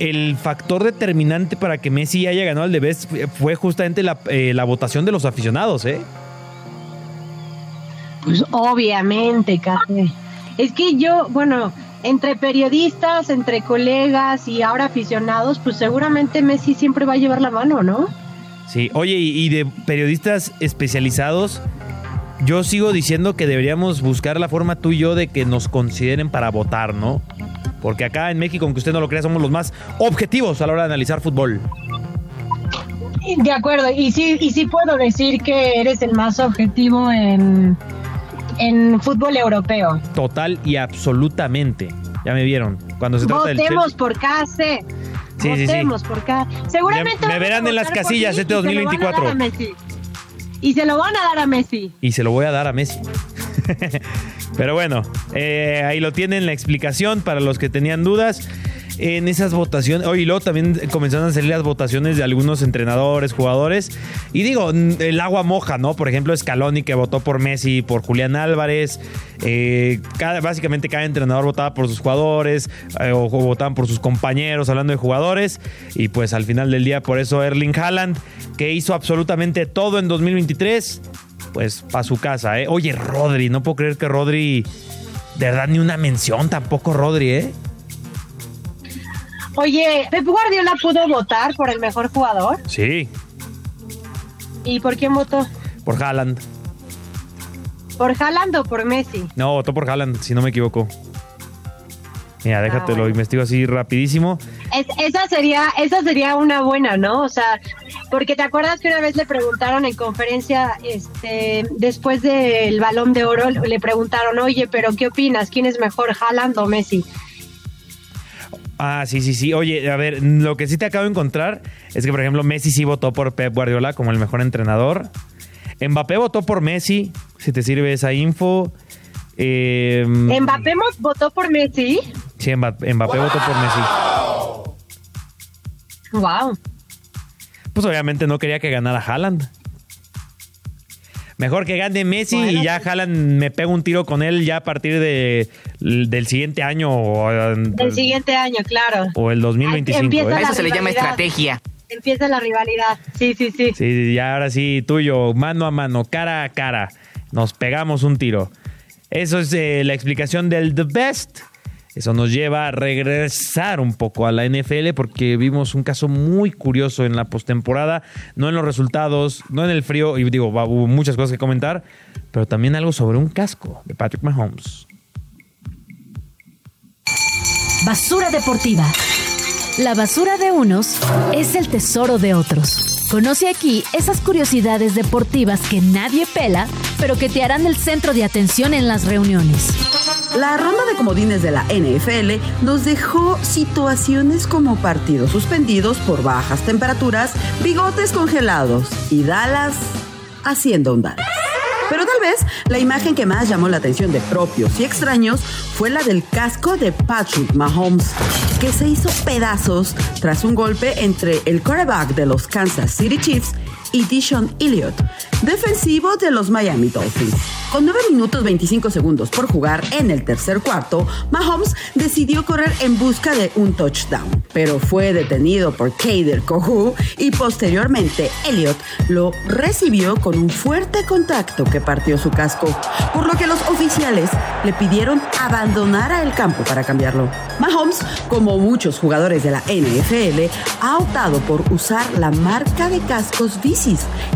el factor determinante para que Messi haya ganado el de Best fue justamente eh, la, votación de los aficionados, ¿eh? Pues obviamente, Café. Es que yo, bueno, entre periodistas, entre colegas y ahora aficionados, pues seguramente Messi siempre va a llevar la mano, ¿no? Sí, oye, y de periodistas especializados, yo sigo diciendo que deberíamos buscar la forma tú y yo de que nos consideren para votar, ¿no? Porque acá en México, aunque usted no lo crea, somos los más objetivos a la hora de analizar fútbol. De acuerdo, y sí, y sí puedo decir que eres el más objetivo en, en fútbol europeo. Total y absolutamente. Ya me vieron. Cuando se trata Votemos por KC. Sí, Votemos por KC. Seguramente. Me, verán en las casillas este 2024. Y se lo van a dar a Messi. Y se lo voy a dar a Messi. [laughs] Pero bueno, eh, ahí lo tienen la explicación para los que tenían dudas. En esas votaciones, hoy luego también comenzaron a salir las votaciones de algunos entrenadores, jugadores. Y digo, el agua moja, ¿no? Por ejemplo, Scaloni que votó por Messi, por Julián Álvarez. Eh, cada, básicamente cada entrenador votaba por sus jugadores eh, o, votaban por sus compañeros, hablando de jugadores. Y pues al final del día, por eso Erling Haaland, que hizo absolutamente todo en 2023 pues para su casa, ¿eh? Oye, Rodri, no puedo creer que Rodri, de verdad, ni una mención tampoco Rodri, ¿eh? Oye, ¿Pep Guardiola pudo votar por el mejor jugador? Sí. ¿Y por quién votó? Por Haaland. ¿Por Haaland o por Messi? No, votó por Haaland, si no me equivoco. Mira, déjate, lo ah, investigo así rapidísimo. esa, sería, esa sería una buena, ¿no? O sea, porque te acuerdas que una vez le preguntaron en conferencia, este, después del balón de oro, le preguntaron, oye, pero ¿qué opinas? ¿Quién es mejor, Haaland o Messi? Ah, sí, sí, sí. Oye, a ver, lo que sí te acabo de encontrar es que, por ejemplo, Messi sí votó por Pep Guardiola como el mejor entrenador. Mbappé votó por Messi, si te sirve esa info. Eh, ¿Mbappé votó por Messi? Sí, Mbappé, votó por Messi. Wow. Pues obviamente no quería que ganara Haaland. Mejor que gane Messi y ya Haaland me pega un tiro con él ya a partir de, del siguiente año. O, del siguiente año, claro. O el 2025. ¿eh? Eso se le llama estrategia. Empieza la rivalidad. Sí, sí, sí. Sí, ya ahora sí, tuyo, mano a mano, cara a cara. Nos pegamos un tiro. Eso es eh, la explicación del The Best. Eso nos lleva a regresar un poco a la NFL porque vimos un caso muy curioso en la postemporada, no en los resultados, no en el frío, y digo, hubo muchas cosas que comentar, pero también algo sobre un casco de Patrick Mahomes. Basura deportiva. La basura de unos es el tesoro de otros. Conoce aquí esas curiosidades deportivas que nadie pela, pero que te harán el centro de atención en las reuniones. La ronda de comodines de la NFL nos dejó situaciones como partidos suspendidos por bajas temperaturas, bigotes congelados y Dallas haciendo un Dallas. Pero tal vez la imagen que más llamó la atención de propios y extraños fue la del casco de Patrick Mahomes, que se hizo pedazos tras un golpe entre el quarterback de los Kansas City Chiefs y Dishon Elliott, defensivo de los Miami Dolphins. Con 9 minutos 25 segundos por jugar en el tercer cuarto, Mahomes decidió correr en busca de un touchdown, pero fue detenido por Kader Kohu y posteriormente Elliott lo recibió con un fuerte contacto que partió su casco, por lo que los oficiales le pidieron abandonar el campo para cambiarlo. Mahomes, como muchos jugadores de la NFL, ha optado por usar la marca de cascos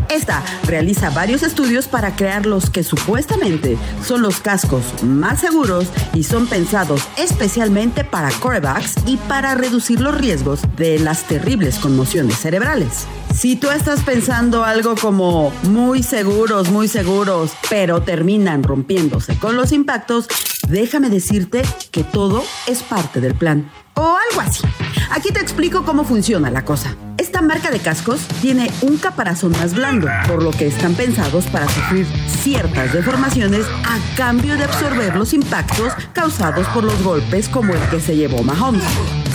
Esta realiza varios estudios para crear los que supuestamente son los cascos más seguros y son pensados especialmente para corebacks y para reducir los riesgos de las terribles conmociones cerebrales. Si tú estás pensando algo como muy seguros, muy seguros, pero terminan rompiéndose con los impactos, déjame decirte que todo es parte del plan. O algo así. Aquí te explico cómo funciona la cosa. Esta marca de cascos tiene un caparazón más blando, por lo que están pensados para sufrir ciertas deformaciones a cambio de absorber los impactos causados por los golpes como el que se llevó Mahomes.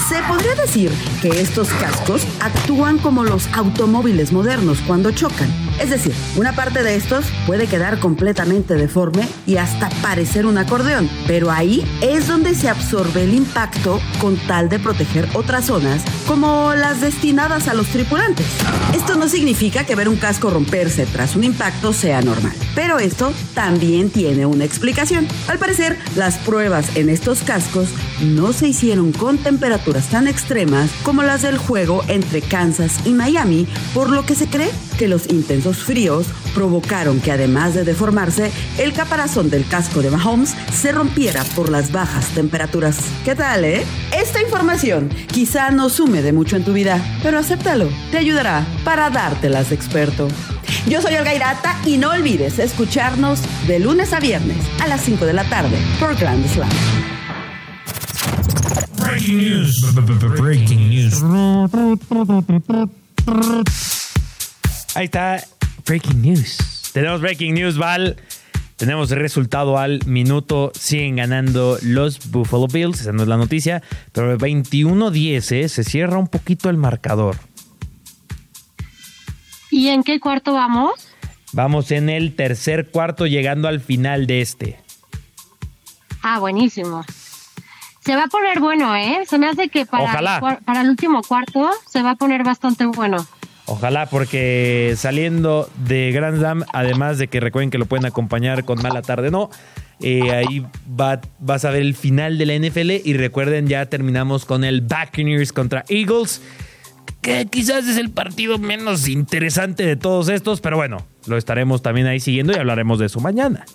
Se podría decir que estos cascos actúan como los automóviles modernos cuando chocan. Es decir, una parte de estos puede quedar completamente deforme y hasta parecer un acordeón, pero ahí es donde se absorbe el impacto con tal de proteger otras zonas como las destinadas a los tripulantes. Esto no significa que ver un casco romperse tras un impacto sea normal, pero esto también tiene una explicación. Al parecer, las pruebas en estos cascos no se hicieron con temperaturas tan extremas como las del juego entre Kansas y Miami, por lo que se cree que los intensos fríos provocaron que además de deformarse, el caparazón del casco de Mahomes se rompiera por las bajas temperaturas. ¿Qué tal, eh? Esta información quizá no sume de mucho en tu vida, pero acéptalo, te ayudará para dártelas de experto. Yo soy Olga Irata y no olvides escucharnos de lunes a viernes a las 5 de la tarde por Grand Slam. Breaking news. Breaking news. Ahí está Breaking News. Tenemos Breaking News, Val. Tenemos el resultado al minuto. Siguen ganando los Buffalo Bills. Esa no es la noticia. Pero 21-10 ¿eh? se cierra un poquito el marcador. ¿Y en qué cuarto vamos? Vamos en el tercer cuarto, llegando al final de este. Ah, buenísimo. Se va a poner bueno, ¿eh? Se me hace que para, para el último cuarto se va a poner bastante bueno. Ojalá, porque saliendo de Grand Slam, además de que recuerden que lo pueden acompañar con Mala Tarde No, eh, ahí va, vas a ver el final de la NFL y recuerden, ya terminamos con el Buccaneers contra Eagles, que quizás es el partido menos interesante de todos estos, pero bueno, lo estaremos también ahí siguiendo y hablaremos de eso mañana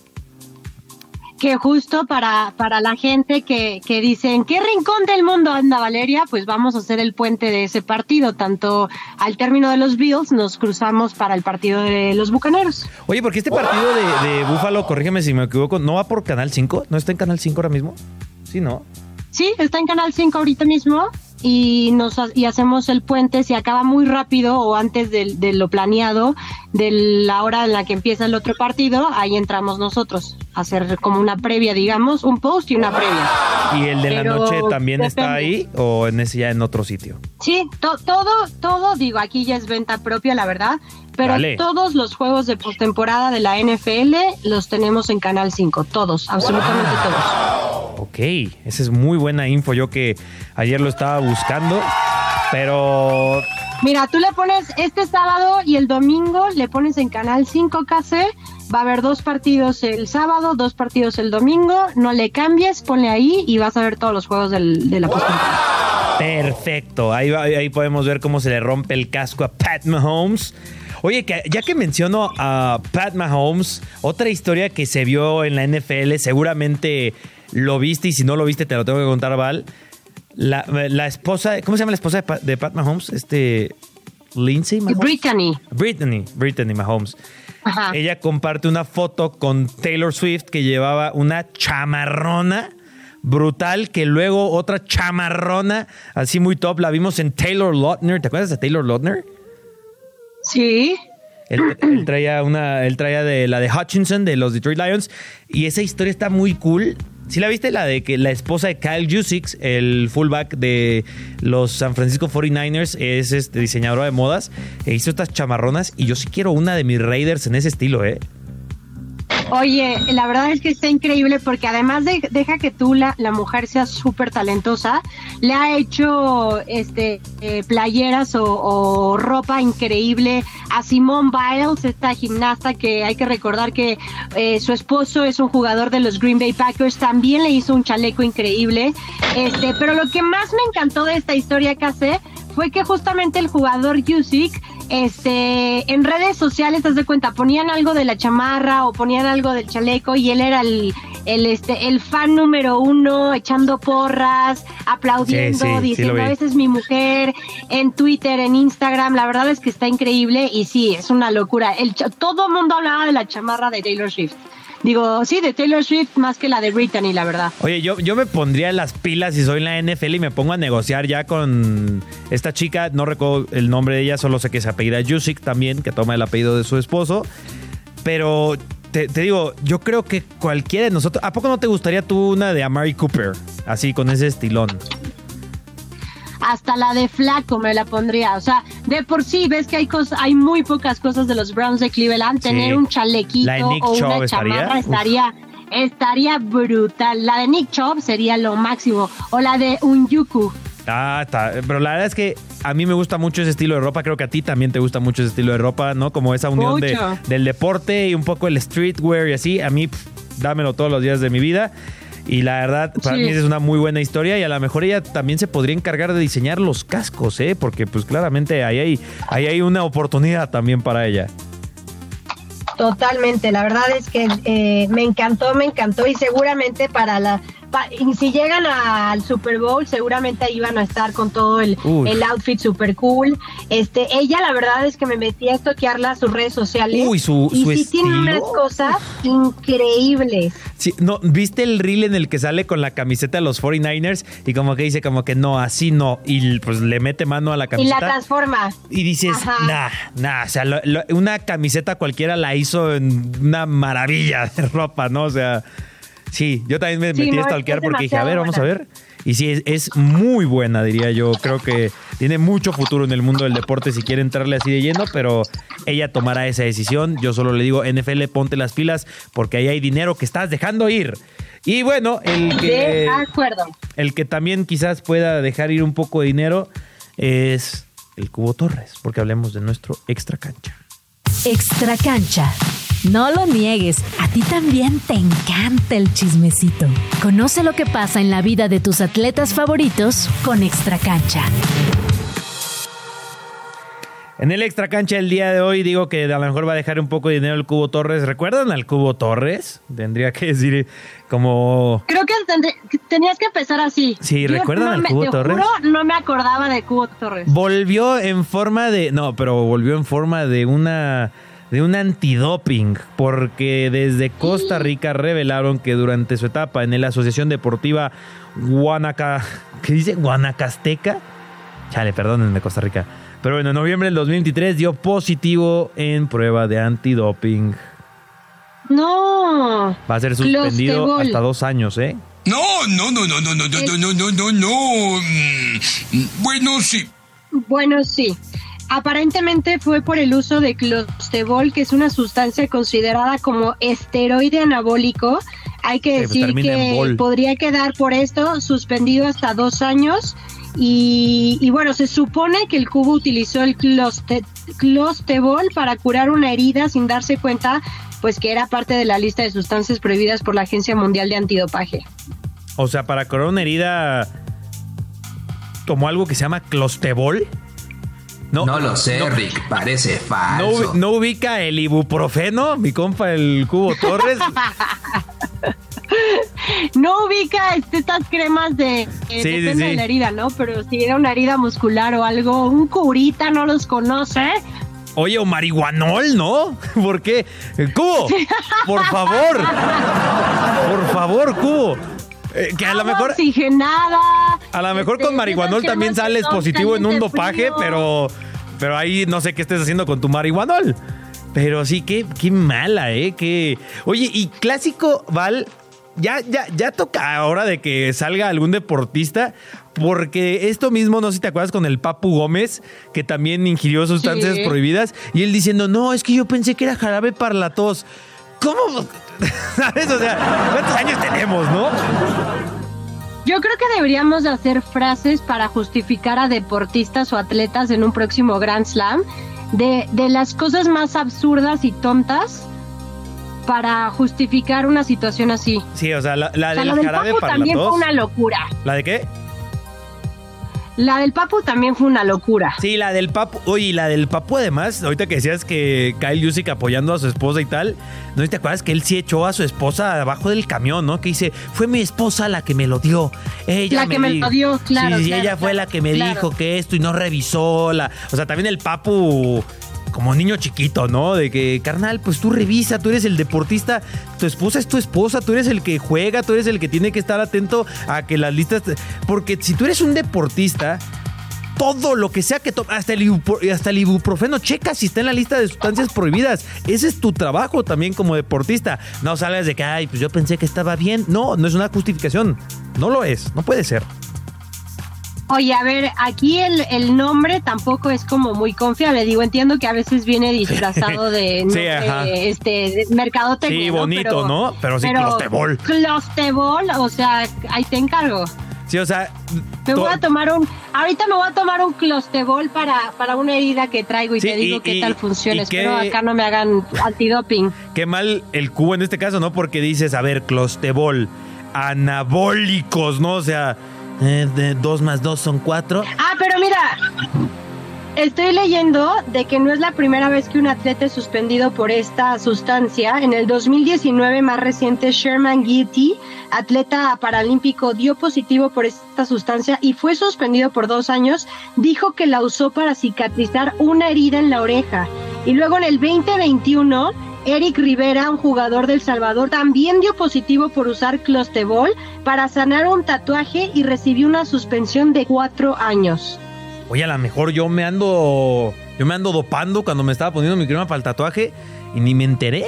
que justo para, para la gente que, que dice, ¿en qué rincón del mundo anda Valeria? Pues vamos a hacer el puente de ese partido. Tanto al término de los Bills nos cruzamos para el partido de los Bucaneros. Oye, porque este partido de, de Búfalo, corrígeme si me equivoco, ¿no va por Canal 5? ¿No está en Canal 5 ahora mismo? Sí, ¿no? Sí, está en Canal 5 ahorita mismo y nos y hacemos el puente si acaba muy rápido o antes de, de, lo planeado de la hora en la que empieza el otro partido ahí entramos nosotros a hacer como una previa digamos un post y una previa. Y el de Pero la noche también depende. está ahí o en ese ya en otro sitio sí to- todo todo digo aquí ya es venta propia la verdad pero todos los juegos de postemporada de la NFL los tenemos en Canal 5 todos absolutamente todos ok esa es muy buena info yo que ayer lo estaba buscando pero Mira, tú le pones este sábado y el domingo, le pones en Canal 5 KC, va a haber dos partidos el sábado, dos partidos el domingo, no le cambies, ponle ahí y vas a ver todos los juegos del- de la postemporada. Perfecto. Ahí, va- ahí podemos ver cómo se le rompe el casco a Pat Mahomes. Oye, que ya que menciono a Pat Mahomes, otra historia que se vio en la NFL, seguramente lo viste y si no lo viste te lo tengo que contar, Val. La, la esposa, ¿cómo se llama la esposa de Pat, de Pat Mahomes? Este, Lindsay Mahomes. Brittany, Brittany, Brittany Mahomes. ajá. Ella comparte una foto con Taylor Swift que llevaba una chamarrona brutal que luego otra chamarrona así muy top la vimos en Taylor Lautner. ¿Te acuerdas de Taylor Lautner? Sí, Él, él traía una, él traía de la de Hutchinson de los Detroit Lions y esa historia está muy cool. ¿Sí la viste? La de que la esposa de Kyle Juszczyk, el fullback de los San Francisco 49ers, es este diseñadora de modas, e hizo estas chamarronas y yo sí quiero una de mis Raiders en ese estilo, ¿eh? Oye, la verdad es que está increíble porque además de, deja que tú, la, mujer, seas súper talentosa, le ha hecho este eh, playeras o, o ropa increíble a Simone Biles, esta gimnasta que hay que recordar que eh, su esposo es un jugador de los Green Bay Packers, también le hizo un chaleco increíble. Este, pero lo que más me encantó de esta historia que hace fue que justamente el jugador Yusik este, en redes sociales, te das de cuenta, ponían algo de la chamarra o ponían algo del chaleco y él era el, el, este, el fan número uno, echando porras, aplaudiendo, Sí, sí, sí diciendo, vi. esa es mi mujer, en Twitter, en Instagram, la verdad es que está increíble y sí, es una locura. El, todo el mundo hablaba de la chamarra de Taylor Swift. Digo, sí, de Taylor Swift más que la de Britney, la verdad. Oye, yo, yo me pondría las pilas si soy la NFL y me pongo a negociar ya con esta chica. No recuerdo el nombre de ella, solo sé que se apellida Jusic también, que toma el apellido de su esposo. Pero te, te digo, yo creo que cualquiera de nosotros. ¿A poco no te gustaría tú una de Amari Cooper? Así, con ese estilón. Hasta la de flaco me la pondría. O sea, de por sí ves que hay cosas, hay muy pocas cosas de los Browns de Cleveland. Sí. Tener un chalequito La de Nick o una estaría, chamarra uf. estaría, estaría brutal. La de Nick Chubb sería lo máximo. O la de un Yuku. Ah, está. Pero la verdad es que a mí me gusta mucho ese estilo de ropa. Creo que a ti también te gusta mucho ese estilo de ropa, ¿no? Como esa unión de, del deporte y un poco el streetwear y así. A mí, dámelo todos los días de mi vida. Y la verdad, para Sí. mí es una muy buena historia. Y a lo mejor ella también se podría encargar de diseñar los cascos, ¿eh? Porque, pues claramente ahí hay, ahí hay una oportunidad también para ella. Totalmente, la verdad es que eh, me encantó, me encantó y seguramente para la... y si llegan al Super Bowl, seguramente ahí van a estar con todo el, el outfit super cool. Este, ella la verdad es que me metí a estoquearla a sus redes sociales. Uy, su- y su sí tiene unas cosas increíbles. Sí, no, ¿viste el reel en el que sale con la camiseta de los 49ers? Y como que dice, como que no, así no. Y pues le mete mano a la Y la camiseta. transforma. Y dices, Ajá. nah, nah, o sea, lo- lo- una camiseta cualquiera la hizo en una maravilla de ropa, ¿no? O sea, sí, yo también me Sí, metí no, a stalkear porque dije, a ver, vamos a ver. Y sí, es, es muy buena, diría yo. Creo que tiene mucho futuro en el mundo del deporte si quiere entrarle así de lleno, pero ella tomará esa decisión. Yo solo le digo, NFL, ponte las pilas porque ahí hay dinero que estás dejando ir. Y bueno, el que De acuerdo. el que también quizás pueda dejar ir un poco de dinero es el Cubo Torres, porque hablemos de nuestro extra cancha. Extra cancha. No lo niegues, a ti también te encanta el chismecito. Conoce lo que pasa en la vida de tus atletas favoritos con Extra cancha. En el extra cancha el día de hoy digo que a lo mejor va a dejar un poco de dinero el Cubo Torres. ¿Recuerdan al Cubo Torres? Tendría que decir como... Creo que tenías que empezar así. Sí, ¿recuerdan al Cubo Torres? no me acordaba de Cubo Torres. Volvió en forma de... No, pero volvió en forma de una de un antidoping, porque desde Costa Rica revelaron que durante su etapa en la Asociación Deportiva Guanaca... ¿Qué dice? Guanacasteca. Chale, perdónenme, Costa Rica pero bueno, en noviembre del 2023 dio positivo en prueba de antidoping. No. Va a ser suspendido hasta dos años, ¿eh? No, no, no, no, no, no, no, no, no, no, no. Bueno, sí. Bueno, sí. Aparentemente fue por el uso de clostebol, que es una sustancia considerada como esteroide anabólico. Hay que pues decir que podría quedar por esto suspendido hasta dos años y, bueno, se supone que el cubo utilizó el clostebol para curar una herida sin darse cuenta, pues que era parte de la lista de sustancias prohibidas por la Agencia Mundial de Antidopaje. O sea, para curar una herida, tomó algo que se llama clostebol. No, no lo sé, Rick, parece falso. No, no, ubica el ibuprofeno, mi compa el Cubo Torres. [laughs] no ubica estas cremas de depende de la herida, ¿no? Pero si era una herida muscular o algo, un curita no los conoce. Oye, o marihuanol, ¿no? [laughs] ¿Por qué? Cubo, por favor. [laughs] Por favor, Cubo. Eh, que a lo mejor. Oxigenada. A lo mejor con este, marihuanol también sales positivo en un dopaje, pero. Pero ahí no sé qué estés haciendo con tu marihuanol. Pero sí, qué, qué mala, ¿eh? Que... Oye, y clásico, Val, ya, ya, ya toca ahora de que salga algún deportista, porque esto mismo, no sé si te acuerdas con el Papu Gómez, que también ingirió sustancias prohibidas, y él diciendo, no, es que yo pensé que era jarabe para la tos. ¿Cómo? [laughs] ¿Sabes? O sea, ¿cuántos años tenemos, no? Yo creo que deberíamos hacer frases para justificar a deportistas o atletas en un próximo Grand Slam de, de las cosas más absurdas y tontas para justificar una situación así. Sí, o sea, la, la, del Papu también fue una locura. ¿La de qué? La del Papu también fue una locura. Sí, la del Papu. Oye, la del Papu además, ahorita que decías que Kyle Yusick apoyando a su esposa y tal, ¿no te acuerdas que él sí echó a su esposa abajo del camión, ¿no? Que dice, fue mi esposa la que me lo dio. Ella la que me lo dio, claro. Sí, ella fue la que me dijo que esto y no revisó la... O sea, también el Papu como niño chiquito, ¿no? De que, carnal, pues tú revisa, tú eres el deportista, tu esposa es tu esposa, tú eres el que juega, tú eres el que tiene que estar atento a que las listas... Porque si tú eres un deportista, todo lo que sea que el, hasta el ibuprofeno, checa si está en la lista de sustancias prohibidas. Ese es tu trabajo también como deportista. No sales de que, ay, pues yo pensé que estaba bien. No, no es una justificación. No lo es, no puede ser. Oye, a ver, aquí el, el, nombre tampoco es como muy confiable. Digo, entiendo que a veces viene disfrazado de, [laughs] sí, este mercadotecnia. Sí, bonito, ¿no? Pero sí, clostebol. Clostebol, o sea, ahí te encargo. Sí, o sea. Me voy a tomar un. Ahorita me voy a tomar un clostebol para, para una herida que traigo y te digo qué tal funciona. Espero acá no me hagan antidoping. [laughs] Qué mal el cubo en este caso, ¿no? Porque dices, a ver, clostebol, anabólicos, ¿no? O sea de dos más dos son cuatro. Ah, pero mira, estoy leyendo de que no es la primera vez que un atleta es suspendido por esta sustancia. En el 2019 más reciente, Sherman Gitty, atleta paralímpico, dio positivo por esta sustancia y fue suspendido por dos años. Dijo que la usó para cicatrizar una herida en la oreja. Y luego en el 2021 Eric Rivera, un jugador del Salvador, también dio positivo por usar clostebol para sanar un tatuaje y recibió una suspensión de cuatro años. Oye, a lo mejor yo me ando. Yo me ando dopando cuando me estaba poniendo mi crema para el tatuaje y ni me enteré.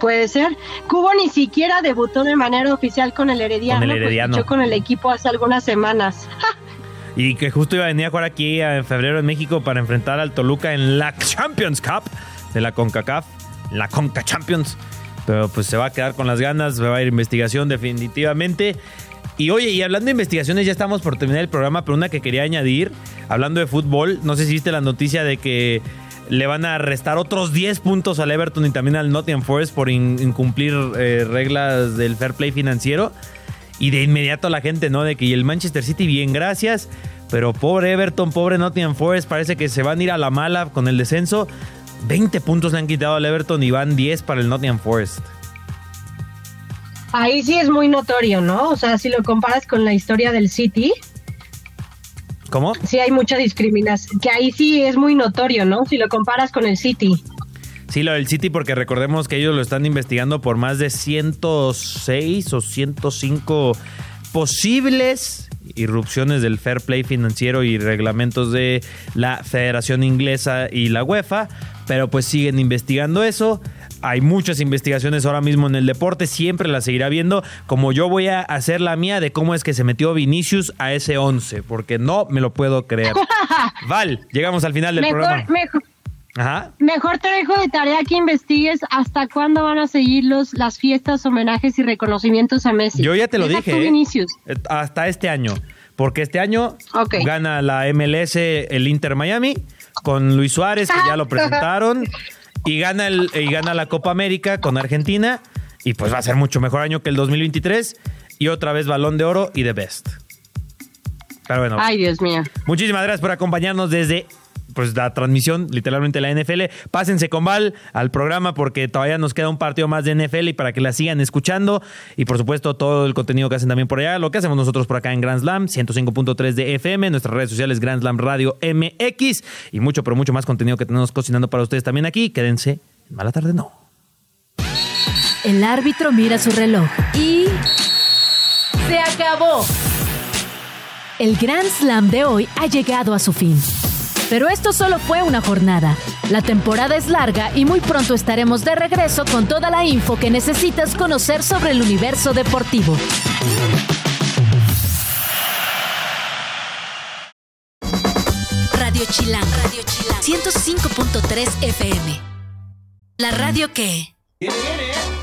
Puede ser. Cubo ni siquiera debutó de manera oficial con el Herediano. Con el pues, Herediano. con el equipo hace algunas semanas. [laughs] y que justo iba a venir a jugar aquí en febrero en México para enfrentar al Toluca en la Champions Cup de la CONCACAF, la CONCA Champions. Pero pues se va a quedar con las ganas, va a ir investigación definitivamente. Y oye, y hablando de investigaciones, ya estamos por terminar el programa, pero una que quería añadir, hablando de fútbol, no sé si viste la noticia de que le van a restar otros 10 puntos al Everton y también al Nottingham Forest por incumplir eh, reglas del fair play financiero. Y de inmediato la gente, ¿no? De que el Manchester City, bien, gracias. Pero pobre Everton, pobre Nottingham Forest, parece que se van a ir a la mala con el descenso. 20 puntos le han quitado al Everton y van 10 para el Nottingham Forest. Ahí sí es muy notorio, ¿no? O sea, si lo comparas con la historia del City, ¿Cómo? sí hay mucha discriminación. Que ahí sí es muy notorio, ¿no? Si lo comparas con el City. Sí, lo del City, porque recordemos que ellos lo están investigando por más de 106 o 105 posibles irrupciones del fair play financiero y reglamentos de la Federación Inglesa y la UEFA, pero pues siguen investigando eso. Hay muchas investigaciones ahora mismo en el deporte, siempre las seguirá viendo, como yo voy a hacer la mía de cómo es que se metió Vinicius a ese 11, porque no me lo puedo creer. [laughs] Val, llegamos al final del Mejor, programa. mejor, Ajá. mejor te dejo de tarea que investigues hasta cuándo van a seguir los, las fiestas, homenajes y reconocimientos a Messi. Yo ya te lo Deja dije. ¿eh? Eh, Hasta este año. Porque este año gana la MLS el Inter Miami con Luis Suárez, que ya lo [laughs] presentaron. Y gana, el, y gana la Copa América con Argentina. Y pues va a ser mucho mejor año que el 2023. Y otra vez Balón de Oro y The Best. Pero bueno, Ay, Dios mío. Muchísimas gracias por acompañarnos desde pues la transmisión literalmente la NFL. Pásense con Val al programa porque todavía nos queda un partido más de NFL y para que la sigan escuchando y por supuesto todo el contenido que hacen también por allá, lo que hacemos nosotros por acá en Grand Slam 105.3 de FM, nuestras redes sociales Grand Slam Radio MX y mucho pero mucho más contenido que tenemos cocinando para ustedes también aquí. Quédense en mala tarde no. El árbitro mira su reloj y... ¡Se acabó! El Grand Slam de hoy ha llegado a su fin. Pero esto solo fue una jornada. La temporada es larga y muy pronto estaremos de regreso con toda la info que necesitas conocer sobre el universo deportivo. Radio Chilán. Radio Chilán. 105.3 FM. La radio que... Viene, viene,